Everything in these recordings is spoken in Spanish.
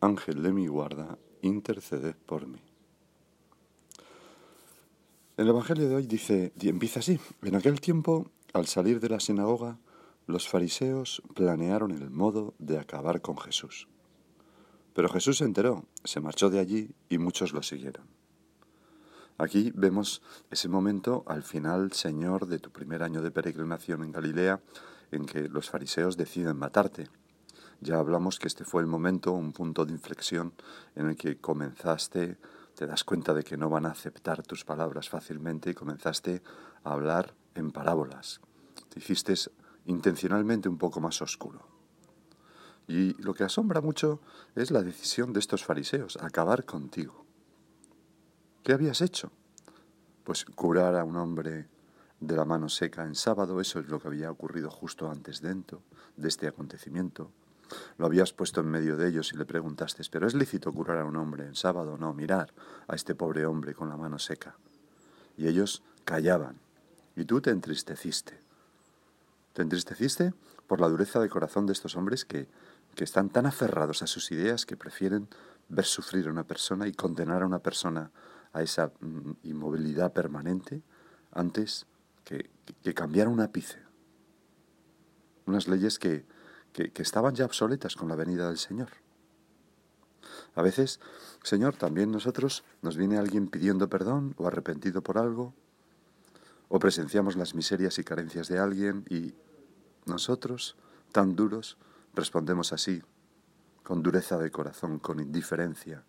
Ángel de mi guarda, interceded por mí. El Evangelio de hoy dice, y empieza así, en aquel tiempo, al salir de la sinagoga, los fariseos planearon el modo de acabar con Jesús. Pero Jesús se enteró, se marchó de allí y muchos lo siguieron. Aquí vemos ese momento al final, Señor, de tu primer año de peregrinación en Galilea, en que los fariseos deciden matarte. Ya hablamos que este fue el momento, un punto de inflexión en el que comenzaste, te das cuenta de que no van a aceptar tus palabras fácilmente y comenzaste a hablar en parábolas. Te hiciste intencionalmente un poco más oscuro. Y lo que asombra mucho es la decisión de estos fariseos, acabar contigo. ¿Qué habías hecho? Pues curar a un hombre de la mano seca en sábado, eso es lo que había ocurrido justo antes dentro de este acontecimiento. Lo habías puesto en medio de ellos y le preguntaste, ¿pero es lícito curar a un hombre en sábado? No, mirar a este pobre hombre con la mano seca. Y ellos callaban. Y tú te entristeciste. Te entristeciste por la dureza de corazón de estos hombres que, que están tan aferrados a sus ideas que prefieren ver sufrir a una persona y condenar a una persona a esa mm, inmovilidad permanente antes que, que cambiar un ápice. Unas leyes que, que, estaban ya obsoletas con la venida del Señor. A veces, Señor, también nosotros nos viene alguien pidiendo perdón o arrepentido por algo, o presenciamos las miserias y carencias de alguien y nosotros, tan duros, respondemos así, con dureza de corazón, con indiferencia,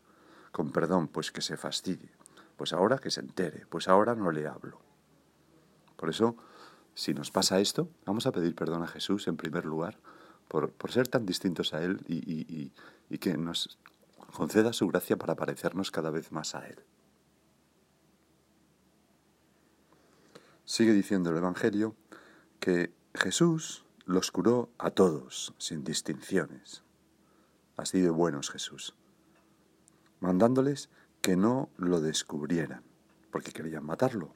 con perdón, pues que se fastidie, pues ahora que se entere, pues ahora no le hablo. Por eso, si nos pasa esto, vamos a pedir perdón a Jesús en primer lugar, por, ser tan distintos a Él y, y que nos conceda su gracia para parecernos cada vez más a Él. Sigue diciendo el Evangelio que Jesús los curó a todos, sin distinciones. Así de buenos Jesús, mandándoles que no lo descubrieran, porque querían matarlo.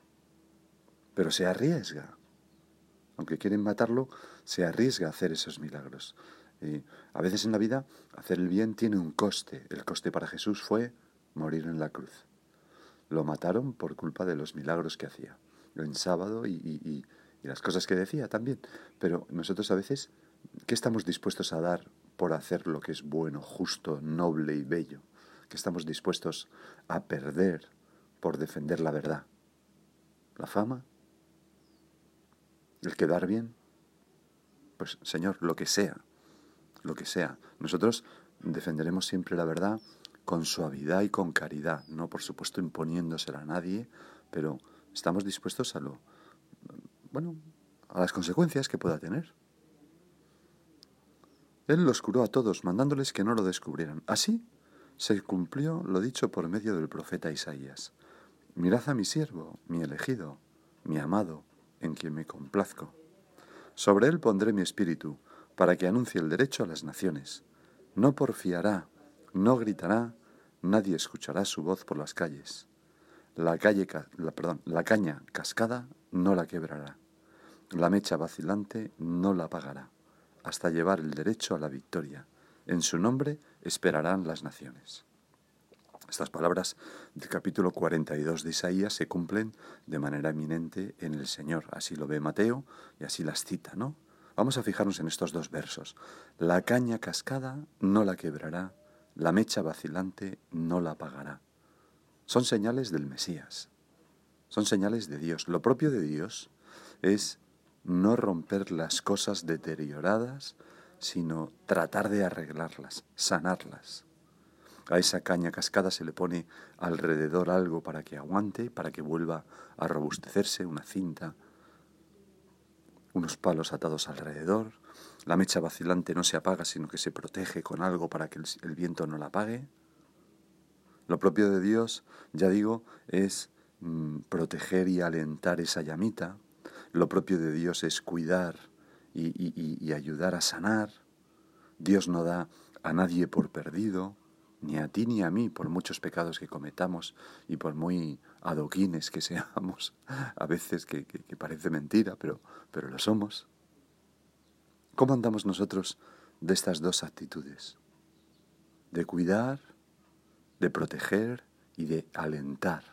Pero se arriesga aunque quieren matarlo, se arriesga a hacer esos milagros. Y a veces en la vida hacer el bien tiene un coste. El coste para Jesús fue morir en la cruz. Lo mataron por culpa de los milagros que hacía, en sábado y, y las cosas que decía también. Pero nosotros a veces, ¿qué estamos dispuestos a dar por hacer lo que es bueno, justo, noble y bello? ¿Qué estamos dispuestos a perder por defender la verdad? ¿La fama? El quedar bien, pues Señor, lo que sea, lo que sea. Nosotros defenderemos siempre la verdad con suavidad y con caridad, no por supuesto imponiéndosela a nadie, pero estamos dispuestos a lo, bueno, a las consecuencias que pueda tener. Él los curó a todos, mandándoles que no lo descubrieran. Así se cumplió lo dicho por medio del profeta Isaías. Mirad a mi siervo, mi elegido, mi amado, en quien me complazco. Sobre él pondré mi espíritu, para que anuncie el derecho a las naciones. No porfiará, no gritará, nadie escuchará su voz por las calles. La, calle, caña cascada no la quebrará. La mecha vacilante no la apagará, hasta llevar el derecho a la victoria. En su nombre esperarán las naciones. Estas palabras del capítulo 42 de Isaías se cumplen de manera eminente en el Señor. Así lo ve Mateo y así las cita, ¿no? Vamos a fijarnos en estos dos versos. La caña cascada no la quebrará, la mecha vacilante no la apagará. Son señales del Mesías, son señales de Dios. Lo propio de Dios es no romper las cosas deterioradas, sino tratar de arreglarlas, sanarlas. A esa caña cascada se le pone alrededor algo para que aguante, para que vuelva a robustecerse, una cinta. unos palos atados alrededor, la mecha vacilante no se apaga sino que se protege con algo para que el, viento no la apague. Lo propio de Dios, ya digo, es mm, proteger y alentar esa llamita. Lo propio de Dios es cuidar y ayudar a sanar. Dios no da a nadie por perdido ni a ti ni a mí, por muchos pecados que cometamos y por muy adoquines que seamos, a veces que, parece mentira, pero, pero lo somos. ¿Cómo andamos nosotros de estas dos actitudes? De cuidar, de proteger y de alentar.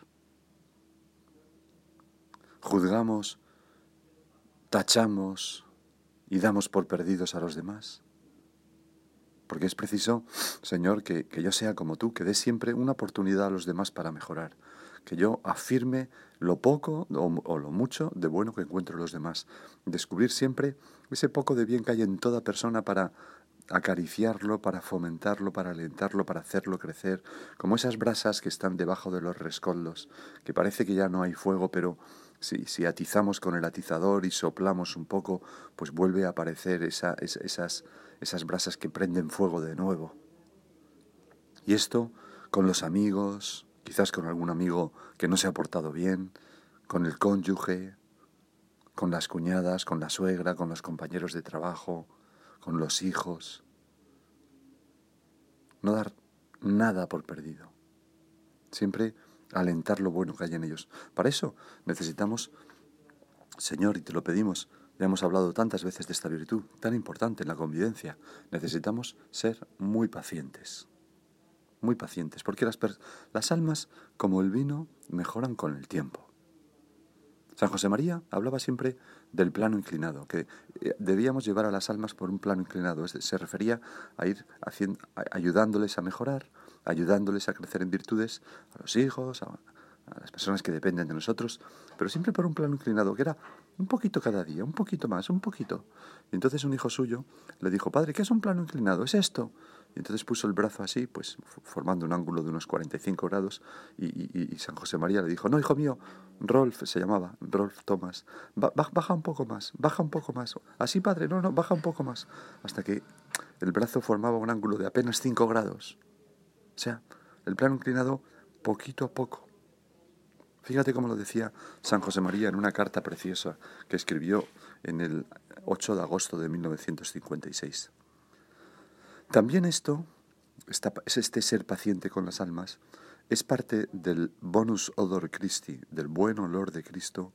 Juzgamos, tachamos y damos por perdidos a los demás. Porque es preciso, Señor, que, yo sea como tú, que dé siempre una oportunidad a los demás para mejorar, que yo afirme lo poco o, lo mucho de bueno que encuentro en los demás, descubrir siempre ese poco de bien que hay en toda persona para acariciarlo, para fomentarlo, para alentarlo, para hacerlo crecer, como esas brasas que están debajo de los rescoldos, que parece que ya no hay fuego, pero si, si atizamos con el atizador y soplamos un poco, pues vuelve a aparecer esa, esas esas brasas que prenden fuego de nuevo. Y esto con los amigos, quizás con algún amigo que no se ha portado bien, con el cónyuge, con las cuñadas, con la suegra, con los compañeros de trabajo, con los hijos. No dar nada por perdido. Siempre alentar lo bueno que hay en ellos. Para eso necesitamos, Señor, y te lo pedimos, ya hemos hablado tantas veces de esta virtud tan importante en la convivencia. Necesitamos ser muy pacientes. Muy pacientes, porque las, almas, como el vino, mejoran con el tiempo. San José María hablaba siempre del plano inclinado, que eh, debíamos llevar a las almas por un plano inclinado. Se refería a ir ayudándoles a mejorar, ayudándoles a crecer en virtudes, a los hijos, a, a las personas que dependen de nosotros, pero siempre por un plano inclinado, que era un poquito cada día, un poquito más, un poquito. Y entonces un hijo suyo le dijo, padre, ¿qué es un plano inclinado? ¿Es esto? Y entonces puso el brazo así, pues formando un ángulo de unos 45 grados, y, San José María le dijo, no, hijo mío, Rolf se llamaba, Rolf Thomas, baja un poco más, baja un poco más. Así, padre, no, no, baja un poco más. Hasta que el brazo formaba un ángulo de apenas 5 grados. O sea, el plano inclinado poquito a poco Fíjate cómo lo decía San José María en una carta preciosa que escribió en el 8 de agosto de 1956. También esto, es este ser paciente con las almas, es parte del bonus odor Christi, del buen olor de Cristo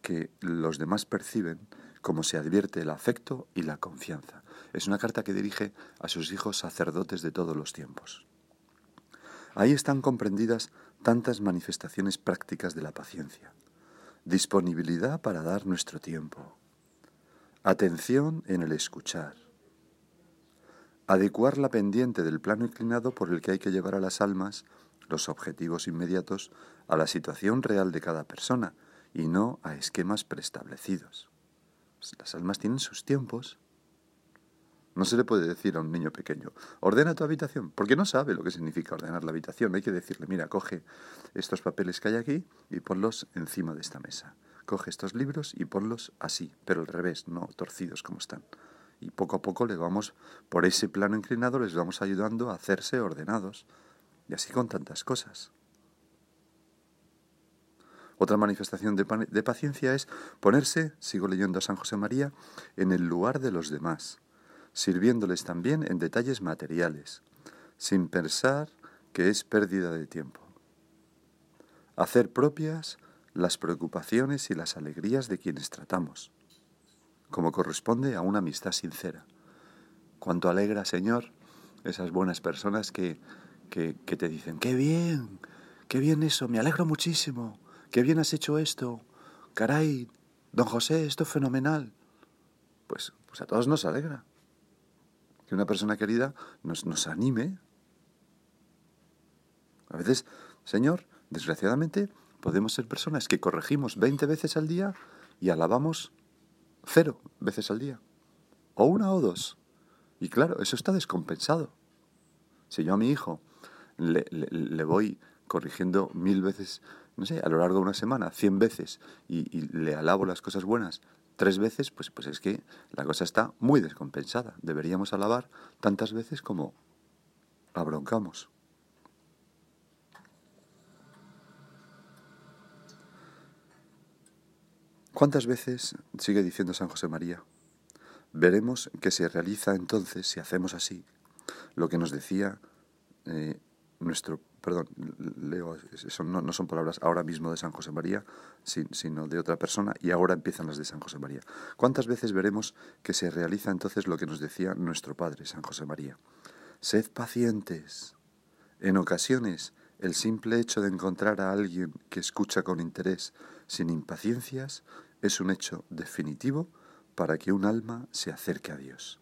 que los demás perciben como se advierte el afecto y la confianza. Es una carta que dirige a sus hijos sacerdotes de todos los tiempos. Ahí están comprendidas tantas manifestaciones prácticas de la paciencia. Disponibilidad para dar nuestro tiempo. Atención en el escuchar. Adecuar la pendiente del plano inclinado por el que hay que llevar a las almas los objetivos inmediatos a la situación real de cada persona y no a esquemas preestablecidos. Las almas tienen sus tiempos no se le puede decir a un niño pequeño, ordena tu habitación, porque no sabe lo que significa ordenar la habitación. Hay que decirle, mira, coge estos papeles que hay aquí y ponlos encima de esta mesa. Coge estos libros y ponlos así, pero al revés, no torcidos como están. Y poco a poco le vamos, por ese plano inclinado, les vamos ayudando a hacerse ordenados. Y así con tantas cosas. Otra manifestación de, de paciencia es ponerse, sigo leyendo a San José María, en el lugar de los demás sirviéndoles también en detalles materiales, sin pensar que es pérdida de tiempo. Hacer propias las preocupaciones y las alegrías de quienes tratamos, como corresponde a una amistad sincera. Cuánto alegra, Señor, esas buenas personas que, que, que te dicen, qué bien, qué bien eso, me alegro muchísimo, qué bien has hecho esto, caray, don José, esto es fenomenal. Pues, pues a todos nos alegra que una persona querida nos, nos anime. A veces, Señor, desgraciadamente, podemos ser personas que corregimos 20 veces al día y alabamos cero veces al día. O una o dos. Y claro, eso está descompensado. Si yo a mi hijo le, voy corrigiendo mil veces, no sé, a lo largo de una semana, cien veces, y, le alabo las cosas buenas tres veces, pues, pues es que la cosa está muy descompensada. Deberíamos alabar tantas veces como abroncamos. ¿Cuántas veces, sigue diciendo San José María, veremos que se realiza entonces, si hacemos así, lo que nos decía eh, nuestro, perdón, leo, eso no, no, son palabras ahora mismo de San José María, sino de otra persona, y ahora empiezan las de San José María. ¿Cuántas veces veremos que se realiza entonces lo que nos decía nuestro Padre, San José María? Sed pacientes. En ocasiones, el simple hecho de encontrar a alguien que escucha con interés, sin impaciencias, es un hecho definitivo para que un alma se acerque a Dios.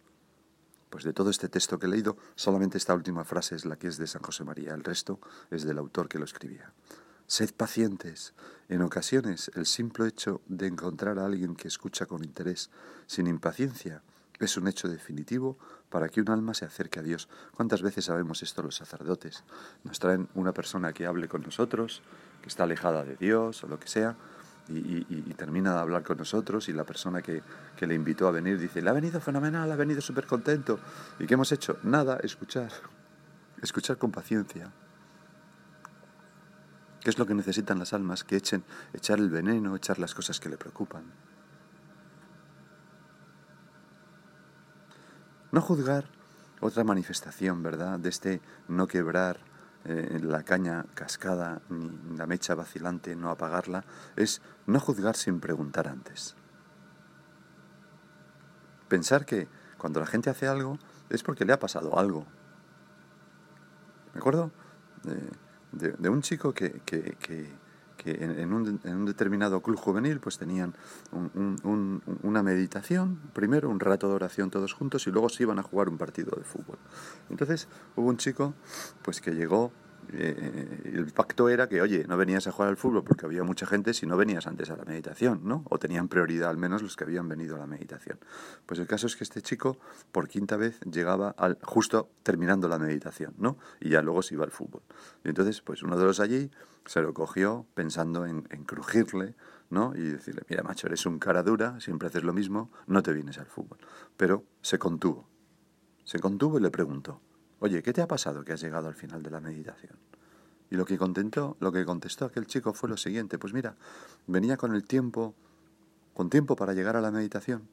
Pues de todo este texto que he leído, solamente esta última frase es la que es de San José María, el resto es del autor que lo escribía. Sed pacientes. En ocasiones, el simple hecho de encontrar a alguien que escucha con interés, sin impaciencia, es un hecho definitivo para que un alma se acerque a Dios. ¿Cuántas veces sabemos esto los sacerdotes? Nos traen una persona que hable con nosotros, que está alejada de Dios o lo que sea, y, termina de hablar con nosotros y la persona que, que, le invitó a venir dice, le ha venido fenomenal, ha venido súper contento. ¿Y qué hemos hecho? Nada, escuchar. Escuchar con paciencia. ¿Qué es lo que necesitan las almas? Que echen, echar el veneno, echar las cosas que le preocupan. No juzgar otra manifestación, ¿verdad?, de este no quebrar eh, la caña cascada ni la mecha vacilante, no apagarla, es no juzgar sin preguntar antes. Pensar que cuando la gente hace algo es porque le ha pasado algo. ¿Me acuerdo? De, un chico que, que, que en, un, determinado club juvenil pues tenían una meditación, primero un rato de oración todos juntos y luego se iban a jugar un partido de fútbol. Entonces hubo un chico pues que llegó eh, el pacto era que, oye, no venías a jugar al fútbol porque había mucha gente si no venías antes a la meditación, ¿no? O tenían prioridad al menos los que habían venido a la meditación. Pues el caso es que este chico, por quinta vez, llegaba al, justo terminando la meditación, ¿no? Y ya luego se iba al fútbol. Y entonces, pues uno de los allí se lo cogió pensando en, en crujirle, ¿no? Y decirle, mira, macho, eres un cara dura, siempre haces lo mismo, no te vienes al fútbol. Pero se contuvo. Se contuvo y le preguntó, Oye, ¿qué te ha pasado que has llegado al final de la meditación? Y lo que contentó, lo que contestó aquel chico fue lo siguiente, pues mira, venía con el tiempo, con tiempo para llegar a la meditación,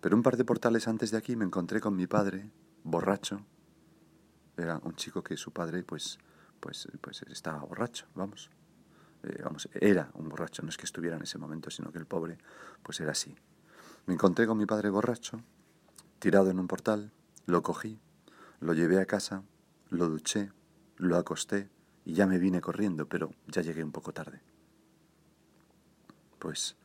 pero un par de portales antes de aquí me encontré con mi padre, borracho. Era un chico que su padre, pues, pues, pues estaba borracho, vamos. Eh, vamos, era un borracho, no es que estuviera en ese momento, sino que el pobre, pues era así. Me encontré con mi padre borracho, tirado en un portal, lo cogí, lo llevé a casa, lo duché, lo acosté y ya me vine corriendo, pero ya llegué un poco tarde. Pues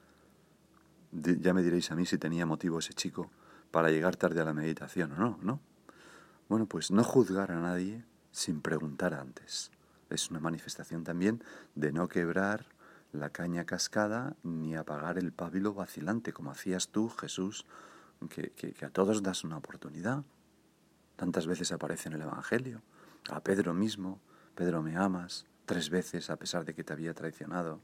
ya me diréis a mí si tenía motivo ese chico para llegar tarde a la meditación o no, ¿no? Bueno, pues no juzgar a nadie sin preguntar antes. Es una manifestación también de no quebrar la caña cascada ni apagar el pábilo vacilante, como hacías tú, Jesús, que, que a todos das una oportunidad. Tantas veces aparece en el Evangelio. A Pedro mismo, Pedro me amas, tres veces a pesar de que te había traicionado.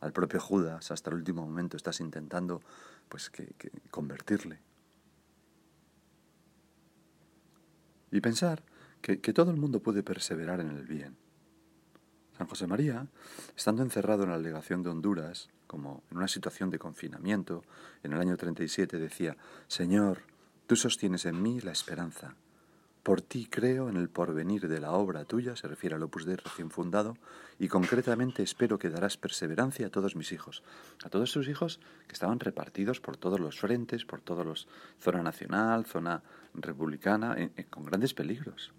Al propio Judas, hasta el último momento estás intentando pues que, convertirle. Y pensar que, que todo el mundo puede perseverar en el bien. San José María, estando encerrado en la legación de Honduras, como en una situación de confinamiento, en el año 37 decía, Señor, tú sostienes en mí la esperanza. Por ti creo en el porvenir de la obra tuya, se refiere al Opus Dei recién fundado, y concretamente espero que darás perseverancia a todos mis hijos, a todos sus hijos que estaban repartidos por todos los frentes, por todos los zona nacional, zona republicana, con grandes peligros.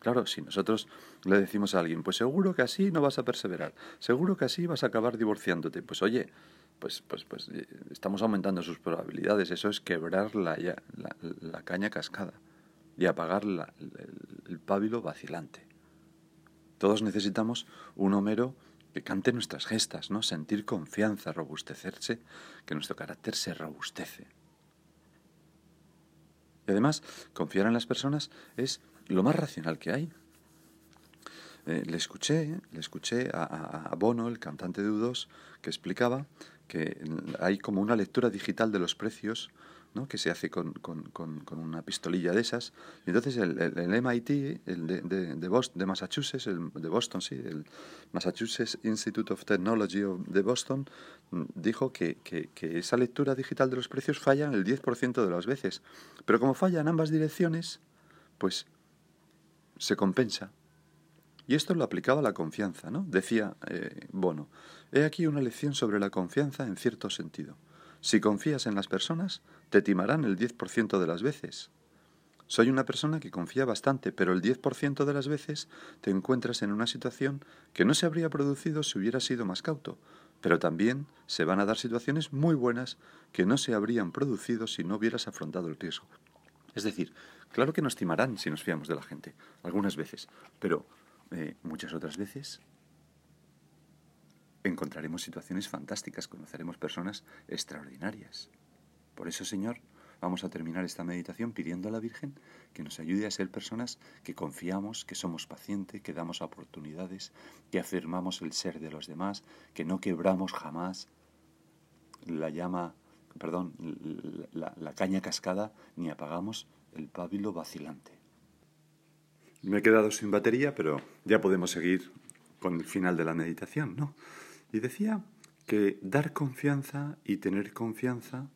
Claro, si nosotros le decimos a alguien, pues seguro que así no vas a perseverar, seguro que así vas a acabar divorciándote, pues oye, pues, pues, pues eh, estamos aumentando sus probabilidades, eso es quebrar la, la, la caña cascada y apagar el, pábilo vacilante. Todos necesitamos un Homero que cante nuestras gestas, ¿no? Sentir confianza, robustecerse, que nuestro carácter se robustece. Y además, confiar en las personas es lo más racional que hay. Eh, le escuché, le escuché a, a, Bono, el cantante de U2, que explicaba que hay como una lectura digital de los precios ¿no? que se hace con, con, con, una pistolilla de esas. Y entonces el, el, MIT, el de, de, de, Boston, de Massachusetts, el de Boston, sí, el Massachusetts Institute of Technology de Boston, mm, dijo que, que, esa lectura digital de los precios falla el 10% de las veces. Pero como falla en ambas direcciones, pues se compensa. Y esto lo aplicaba a la confianza, ¿no? Decía eh, Bono, he aquí una lección sobre la confianza en cierto sentido. Si confías en las personas, te timarán el 10% de las veces. Soy una persona que confía bastante, pero el 10% de las veces te encuentras en una situación que no se habría producido si hubiera sido más cauto, pero también se van a dar situaciones muy buenas que no se habrían producido si no hubieras afrontado el riesgo. Es decir, claro que nos timarán si nos fiamos de la gente, algunas veces, pero eh, muchas otras veces encontraremos situaciones fantásticas, conoceremos personas extraordinarias. Por eso, Señor, vamos a terminar esta meditación pidiendo a la Virgen que nos ayude a ser personas que confiamos, que somos pacientes, que damos oportunidades, que afirmamos el ser de los demás, que no quebramos jamás la llama, perdón, la, caña cascada, ni apagamos el pábilo vacilante. Me he quedado sin batería, pero ya podemos seguir con el final de la meditación, ¿no? Y decía que dar confianza y tener confianza,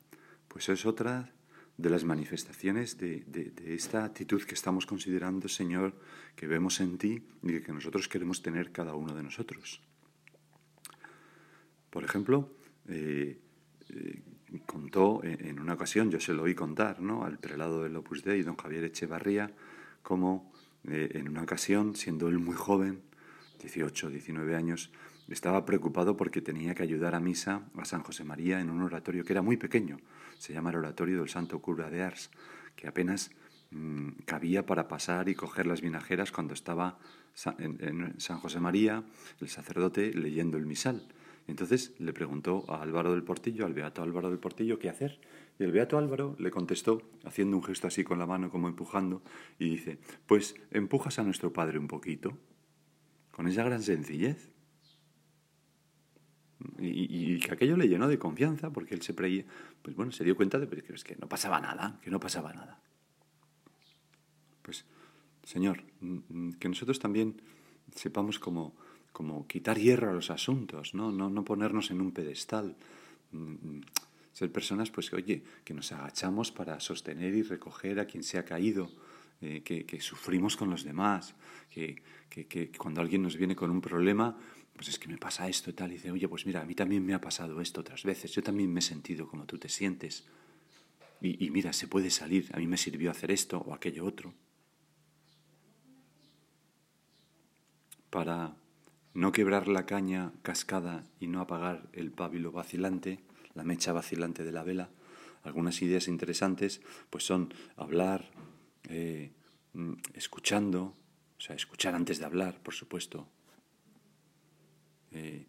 pues es otra de las manifestaciones de, esta actitud que estamos considerando, Señor, que vemos en ti y que nosotros queremos tener cada uno de nosotros. Por ejemplo, eh, eh, contó en una ocasión, yo se lo oí contar, ¿no? al prelado del Opus Dei, don Javier Echevarría, cómo eh, en una ocasión, siendo él muy joven, 18, 19 años, estaba preocupado porque tenía que ayudar a misa a San José María en un oratorio que era muy pequeño, se llama el oratorio del Santo Cura de Ars, que apenas mm, cabía para pasar y coger las vinajeras cuando estaba en, San José María, el sacerdote, leyendo el misal. Entonces le preguntó a Álvaro del Portillo, al beato Álvaro del Portillo, qué hacer. Y el beato Álvaro le contestó, haciendo un gesto así con la mano, como empujando, y dice, pues empujas a nuestro Padre un poquito, con esa gran sencillez. Y, que aquello le llenó de confianza, porque él se pues bueno, se dio cuenta de que, que no pasaba nada, que no pasaba nada. Pues, Señor, mm, mm, que nosotros también sepamos cómo, quitar hierro a los asuntos, ¿no? No, no ponernos en un pedestal. Mm, ser personas, pues, oye, que nos agachamos para sostener y recoger a quien se ha caído, eh, que, sufrimos con los demás, que, que, cuando alguien nos viene con un problema, pues es que me pasa esto y tal, y dice, oye, pues mira, a mí también me ha pasado esto otras veces, yo también me he sentido como tú te sientes, y, mira, se puede salir, a mí me sirvió hacer esto o aquello otro. Para no quebrar la caña cascada y no apagar el pábilo vacilante, la mecha vacilante de la vela, algunas ideas interesantes pues son hablar, eh, mm, escuchando, o sea, escuchar antes de hablar, por supuesto. Eh,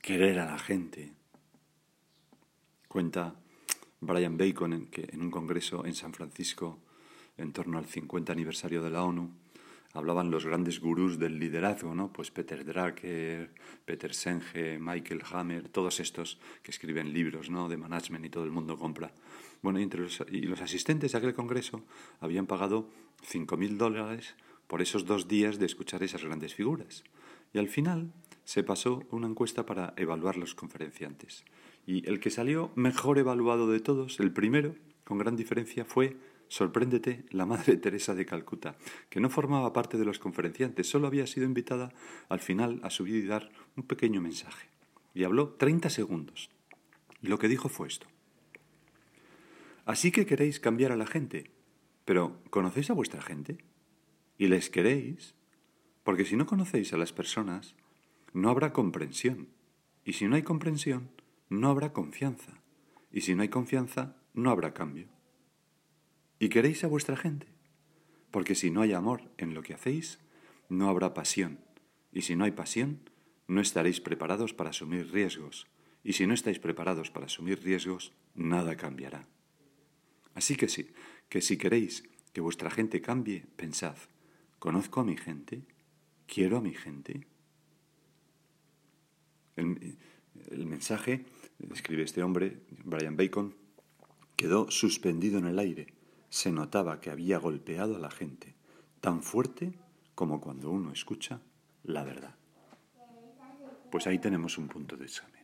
querer a la gente. Cuenta Brian Bacon en, que en un congreso en San Francisco, en torno al 50 aniversario de la ONU, hablaban los grandes gurús del liderazgo, ¿no? Pues Peter Drucker, Peter Senge, Michael Hammer, todos estos que escriben libros, ¿no? De management y todo el mundo compra. Bueno, y, entre los, y los asistentes de aquel congreso habían pagado 5.000 dólares por esos dos días de escuchar esas grandes figuras. Y al final se pasó una encuesta para evaluar los conferenciantes. Y el que salió mejor evaluado de todos, el primero, con gran diferencia, fue Sorpréndete, la Madre Teresa de Calcuta, que no formaba parte de los conferenciantes, solo había sido invitada al final a subir y dar un pequeño mensaje. Y habló 30 segundos. Y lo que dijo fue esto. Así que queréis cambiar a la gente, pero ¿conocéis a vuestra gente? ¿Y les queréis? Porque si no conocéis a las personas, no habrá comprensión. Y si no hay comprensión, no habrá confianza. Y si no hay confianza, no habrá cambio. ¿Y queréis a vuestra gente? Porque si no hay amor en lo que hacéis, no habrá pasión. Y si no hay pasión, no estaréis preparados para asumir riesgos. Y si no estáis preparados para asumir riesgos, nada cambiará. Así que sí, que si queréis que vuestra gente cambie, pensad, ¿conozco a mi gente? ¿Quiero a mi gente? el mensaje, escribe este hombre, Brian Bacon, quedó suspendido en el aire. Se notaba que había golpeado a la gente, tan fuerte como cuando uno escucha la verdad. Pues ahí tenemos un punto de examen.